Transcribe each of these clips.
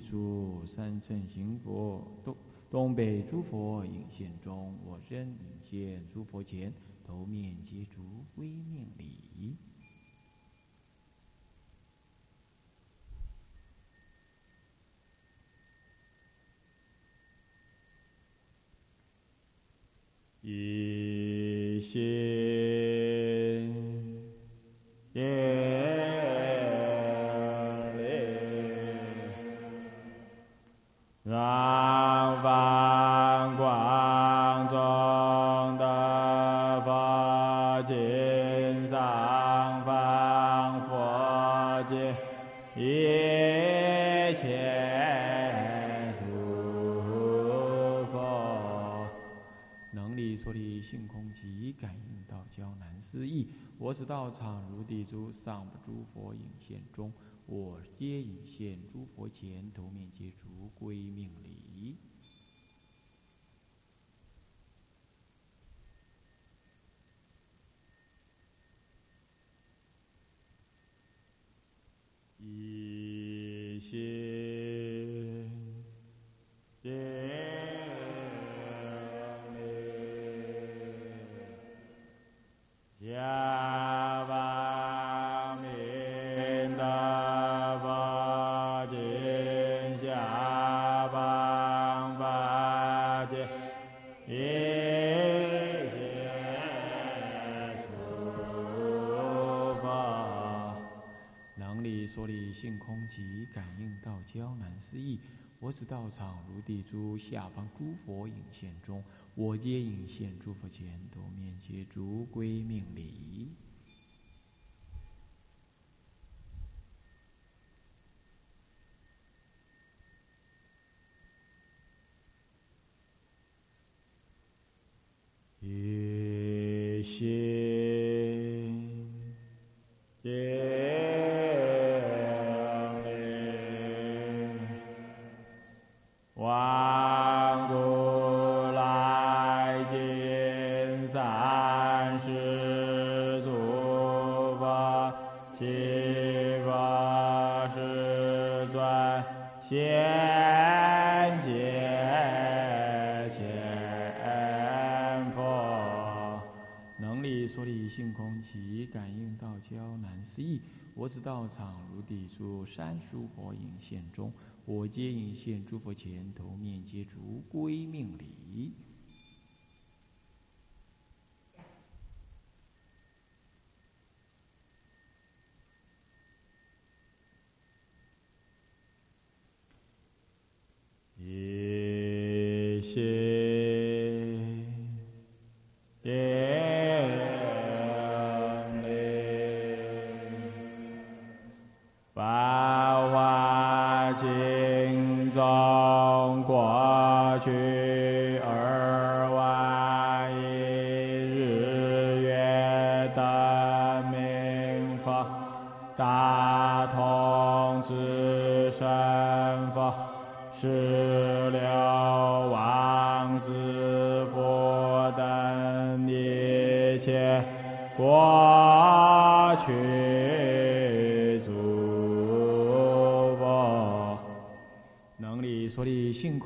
出三寸行，佛东东北诸佛影现中，我身影现诸佛前，头面。诸佛影现中，我皆影现；诸佛前，都面皆逐归命礼。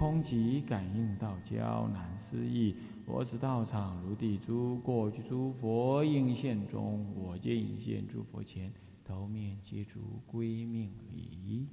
空即感应道交难思议。我此道场如地诸过去诸佛应现中，我见应现诸佛前，头面皆足归命礼。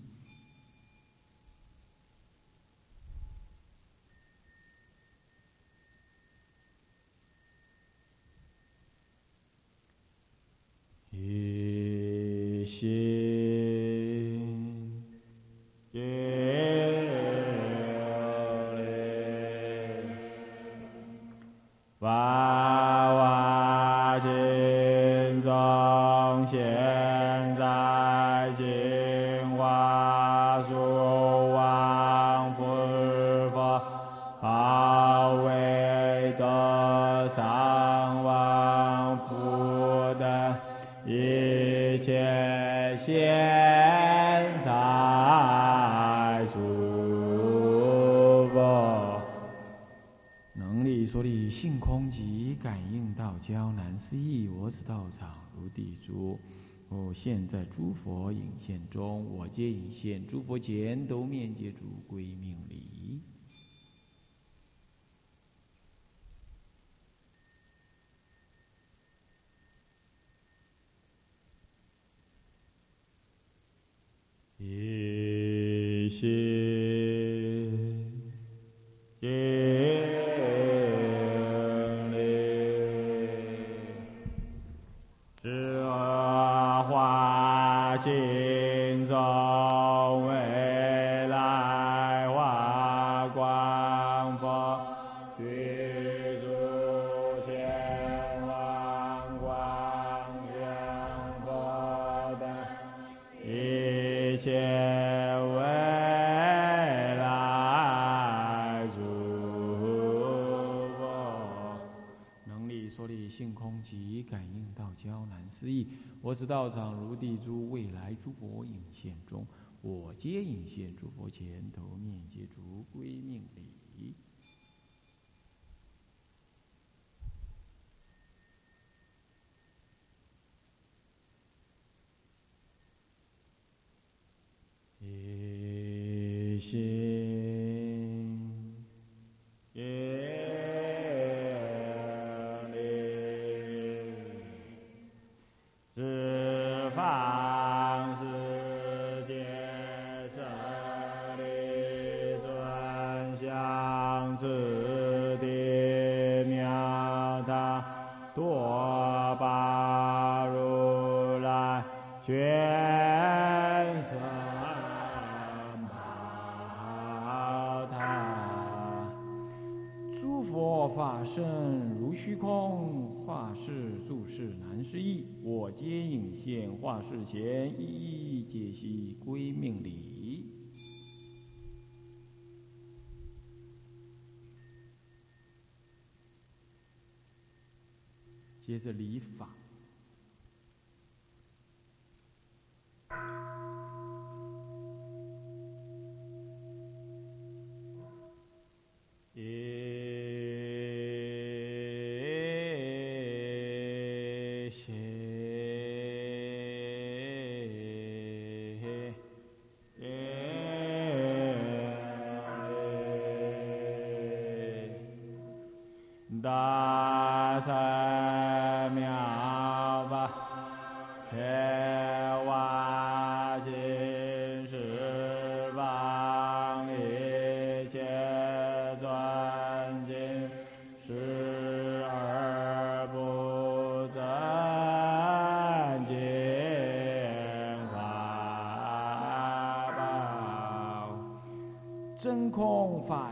王佛法，八位的三王菩萨，一切现在诸佛，能力所的性空寂，感应到胶南思义，我此道场如地珠。哦现在诸佛影现中，我皆影现；诸佛前都面皆诸归命礼。所利性空即感应道交难思议，我此道场如地诸未来诸佛影现中，我皆影现诸佛前头面皆诸归命礼。接着礼法。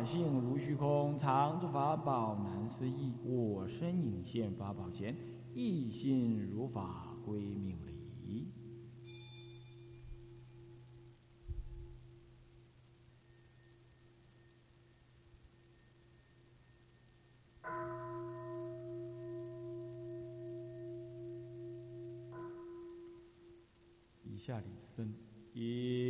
性如虚空，常住法宝难思议。我身影现法宝前，一心如法归命礼。以下礼僧一。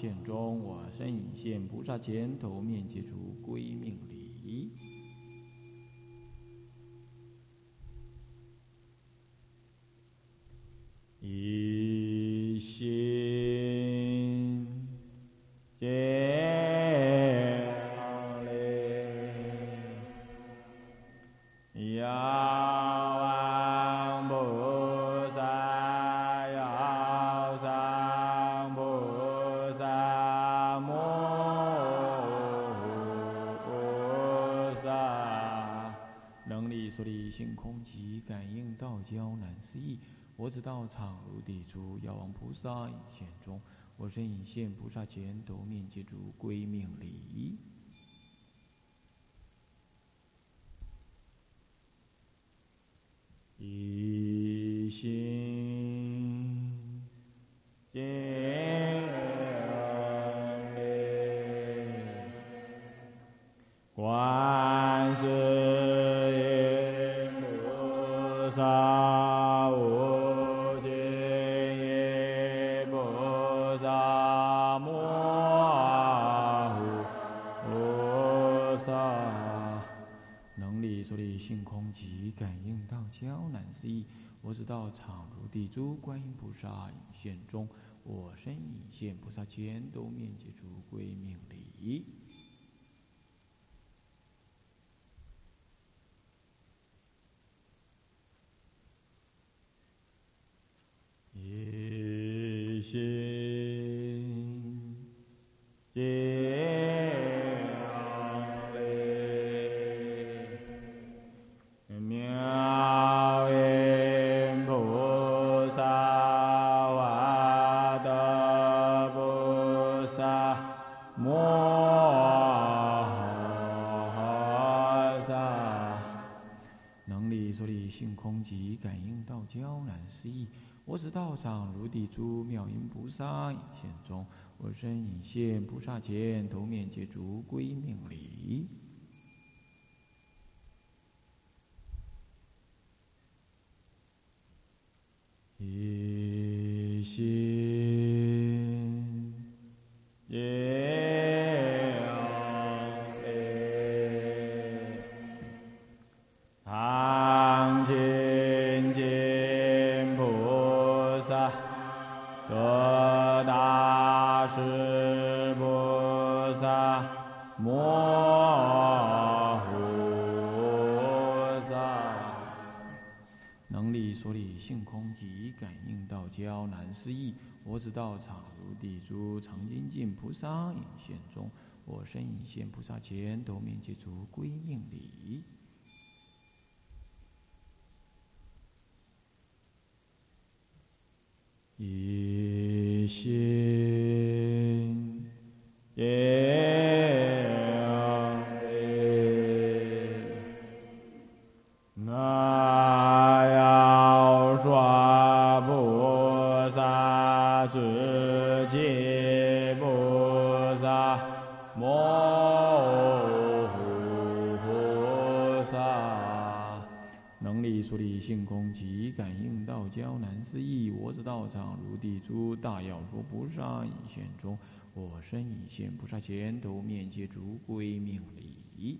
现中，我身影现；菩萨前头面接出归命礼。连斗面积逐归命理立性空即，感应道交难思议。我指道场，如地珠；妙音菩萨引现中，我身引现菩萨前，头面接足归命礼，一心。上隐现中，我身隐现菩萨前，头面接足归应礼。一心耶啊嘿，南无阿弥。性空即感应到江南思意，我子道场如地出大药如菩萨一现中，我身已现菩萨前头，面皆逐归命礼。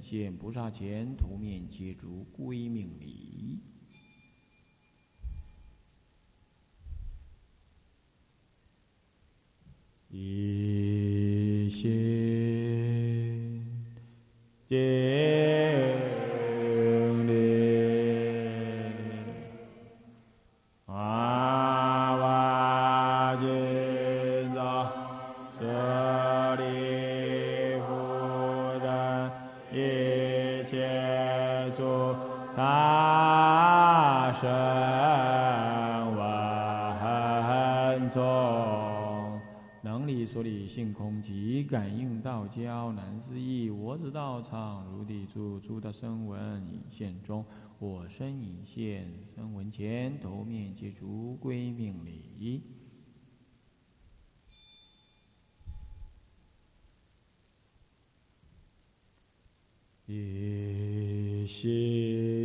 现菩萨前，头面皆足，归命礼。住诸的声闻影现中，我身影现声闻前，头面皆足归命礼。一心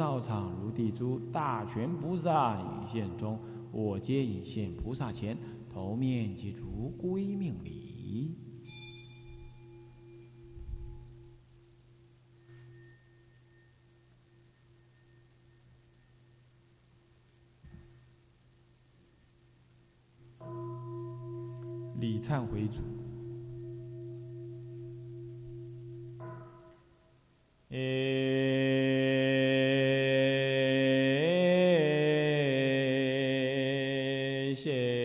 道场如地珠大权菩萨影现中，我皆引现菩萨前，头面即足归命礼。礼忏回主。dice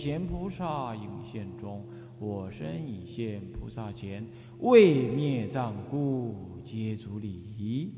贤菩萨影现中，我身已现菩萨前，未灭障故，皆足礼。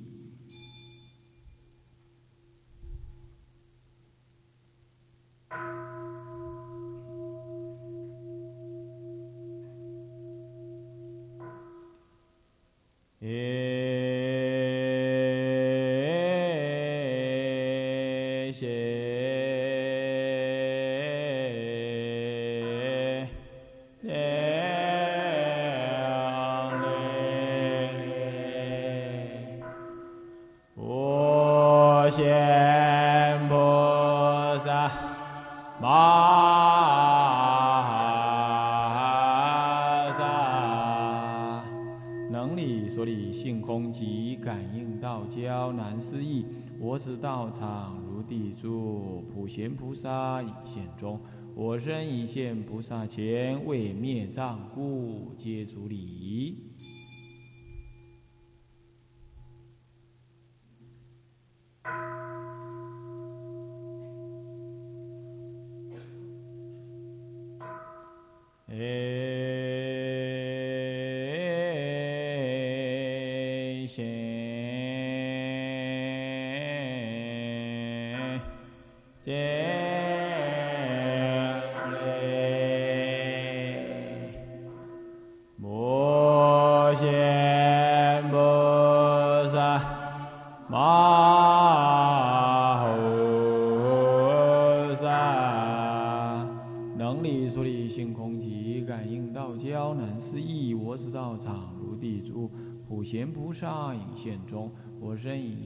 道交难思议，我此道场如地住普贤菩萨已现中，我身已现菩萨前，未灭障故，皆足礼。诶。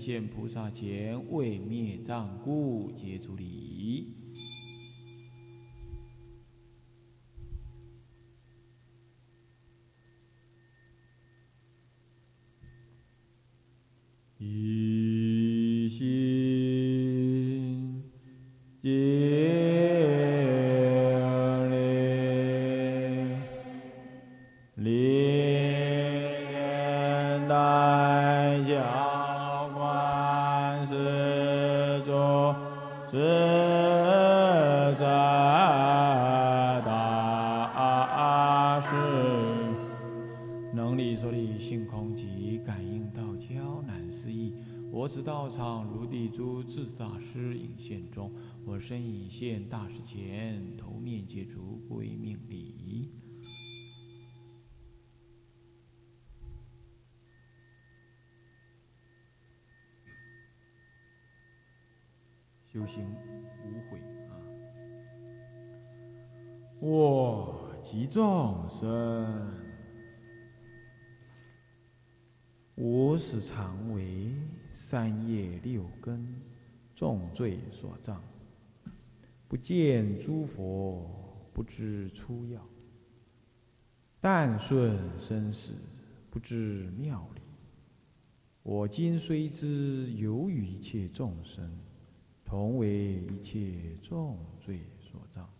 见菩萨前未灭障故，皆诸礼。仪是常为三业六根重罪所障，不见诸佛，不知出药，但顺生死，不知妙理。我今虽知有与一切众生同为一切重罪所造，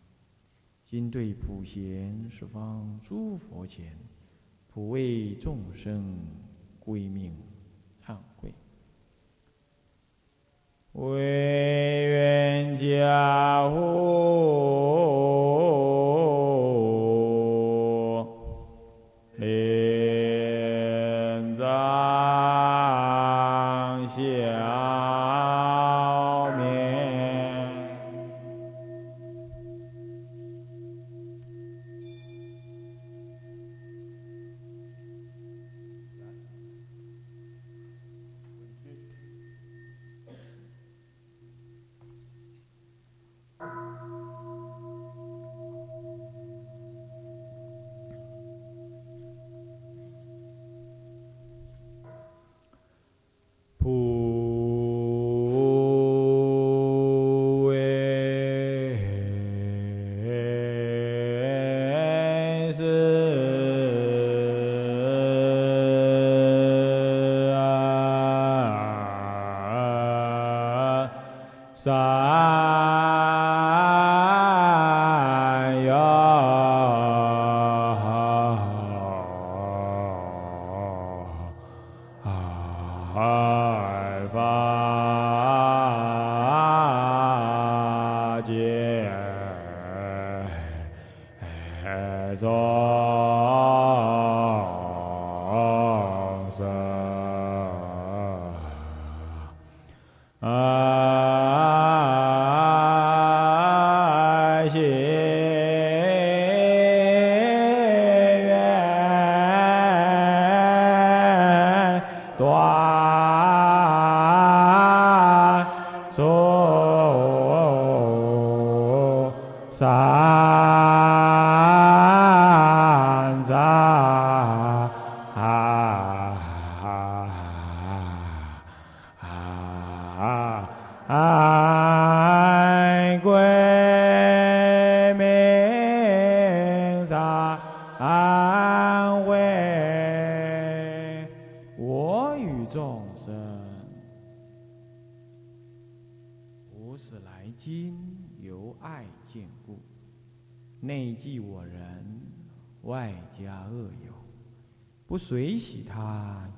今对普贤十方诸佛前，普为众生归命忏悔，唯愿家护。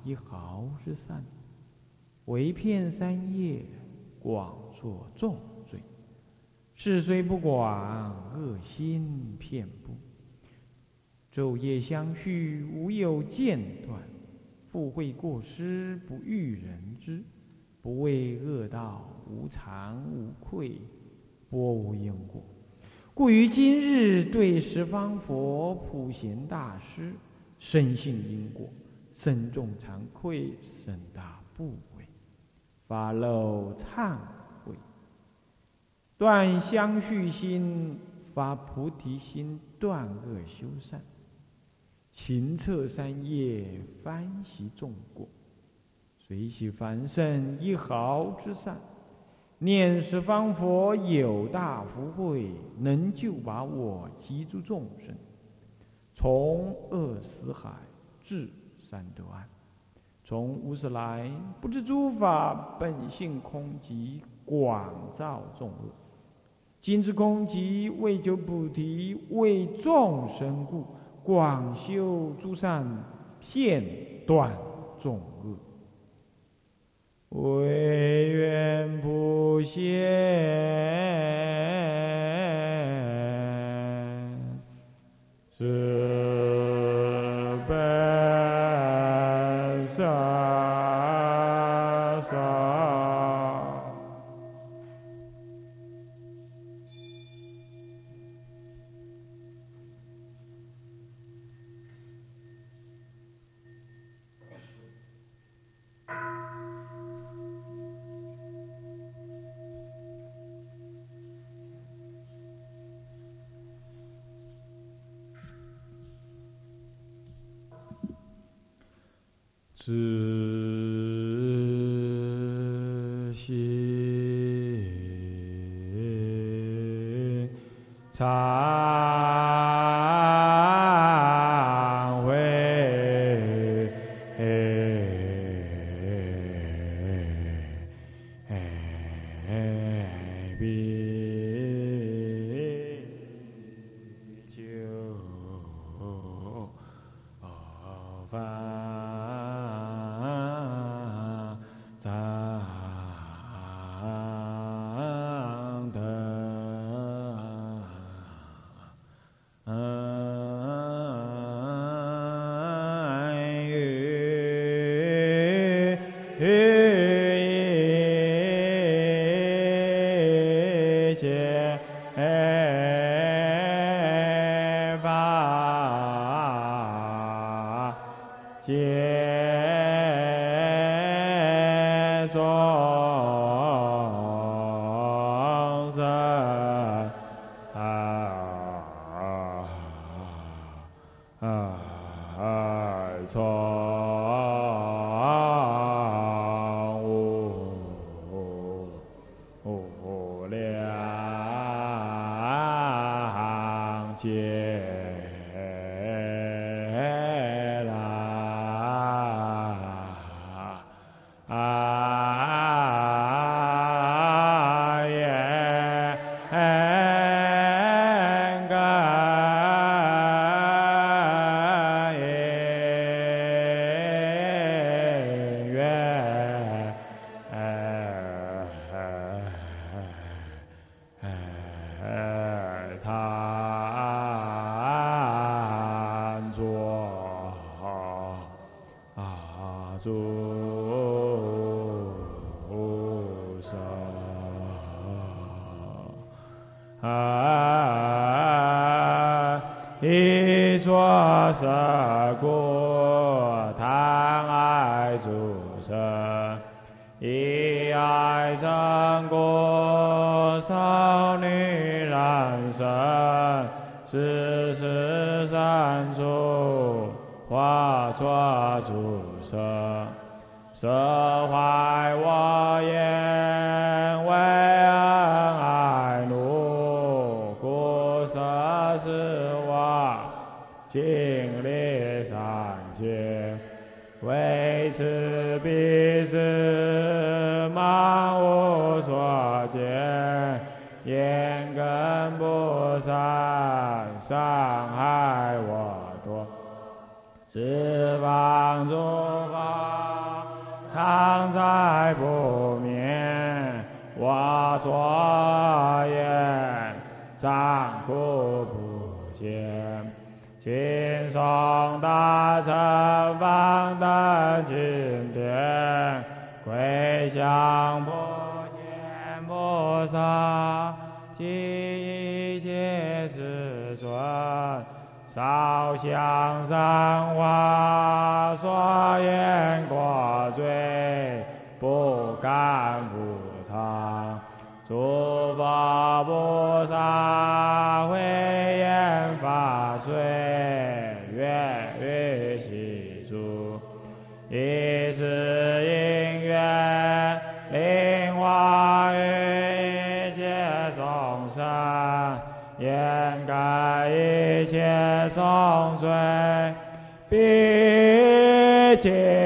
一毫之善，为骗三业，广作重罪。事虽不广，恶心遍布。昼夜相续，无有间断。复会过失，不欲人知。不畏恶道，无惭无愧，波无因果。故于今日，对十方佛普贤大师。深信因果，身重惭愧，深大不悔，发漏忏悔，断相续心，发菩提心，断恶修善，勤策三业，翻习众过，随喜凡圣一毫之善，念十方佛有大福慧，能救把我及诸众生。从恶死海至三德岸，从无始来不知诸法本性空寂，广造众恶。今之空寂，为求菩提，为众生故，广修诸善，片断众恶。唯愿不现。Ta 一作舍故，贪爱主生，一爱生故，少女男生，世世善处，化作主生，生。 สา 尊烧香，三花说也。it.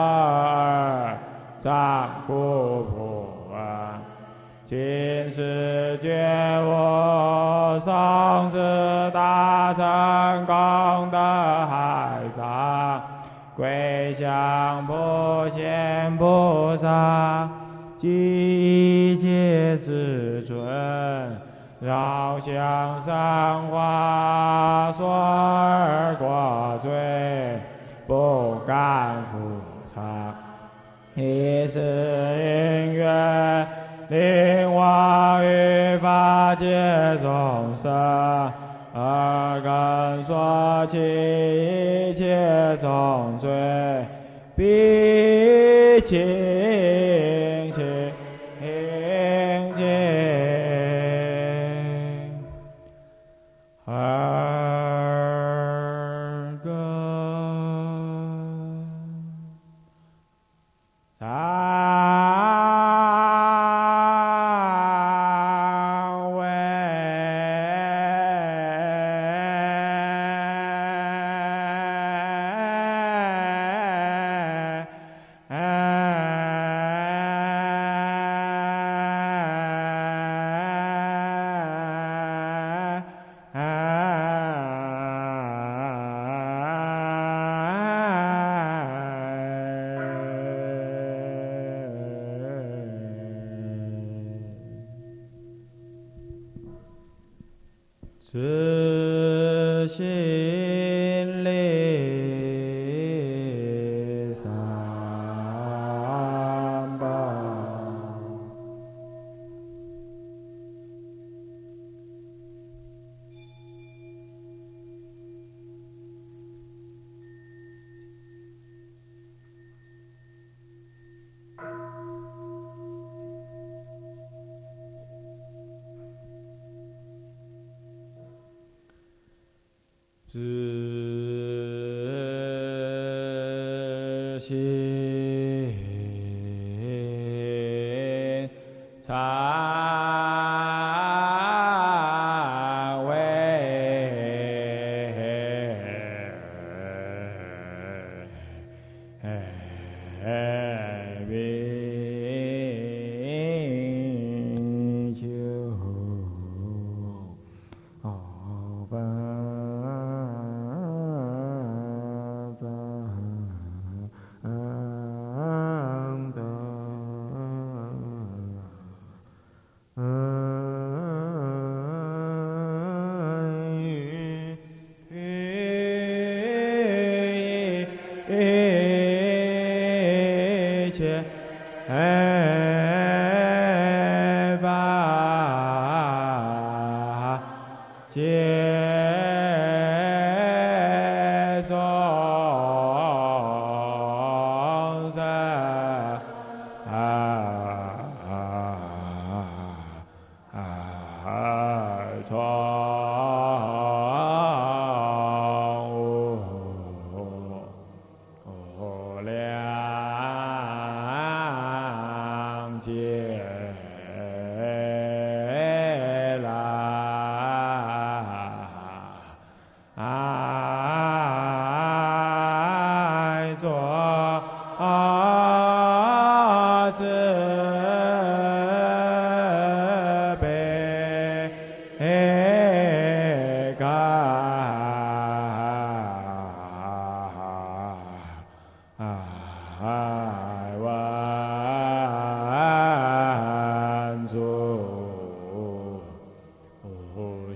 尔萨婆婆啊，今世觉我上至大成功的海藏，归向普贤菩萨，即一切世尊，绕向三花说。一切众生，而敢说起一切众罪。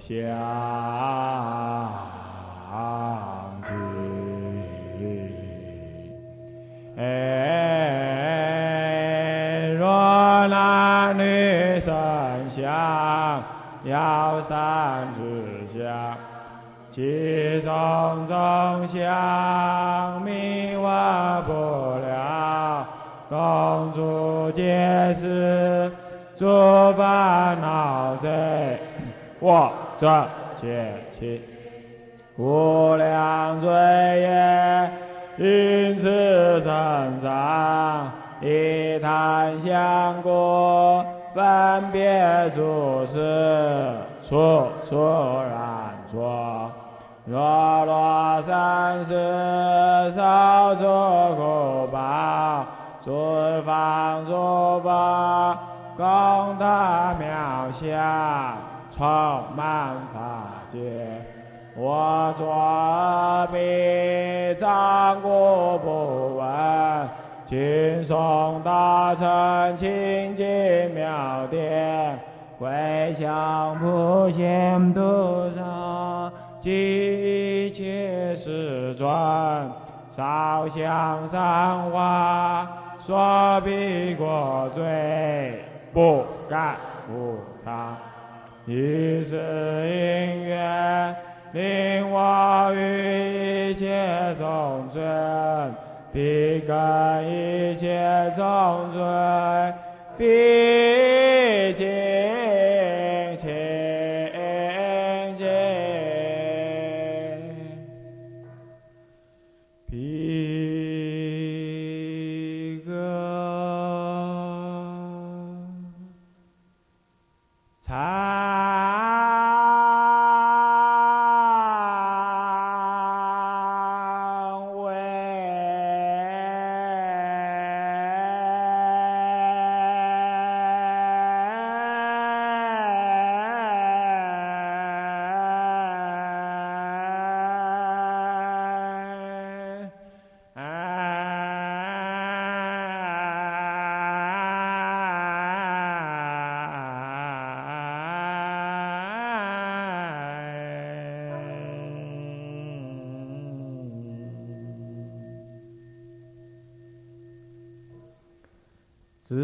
相知若男女生相，要三志相。其种种相，迷惑不了，供诸皆是诸烦恼者。十七，无量罪业，因此成长，以贪相故，分别诸事，处处染浊。若罗三世少诸苦报，诸方诸宝，供他妙相。好满大界，我左边张国不闻，轻松大成清净妙点，回向普贤菩萨，一切世尊，烧香三花，说笔过罪，不敢不。一世因缘，令我与一切众生，必跟一切众生，必。就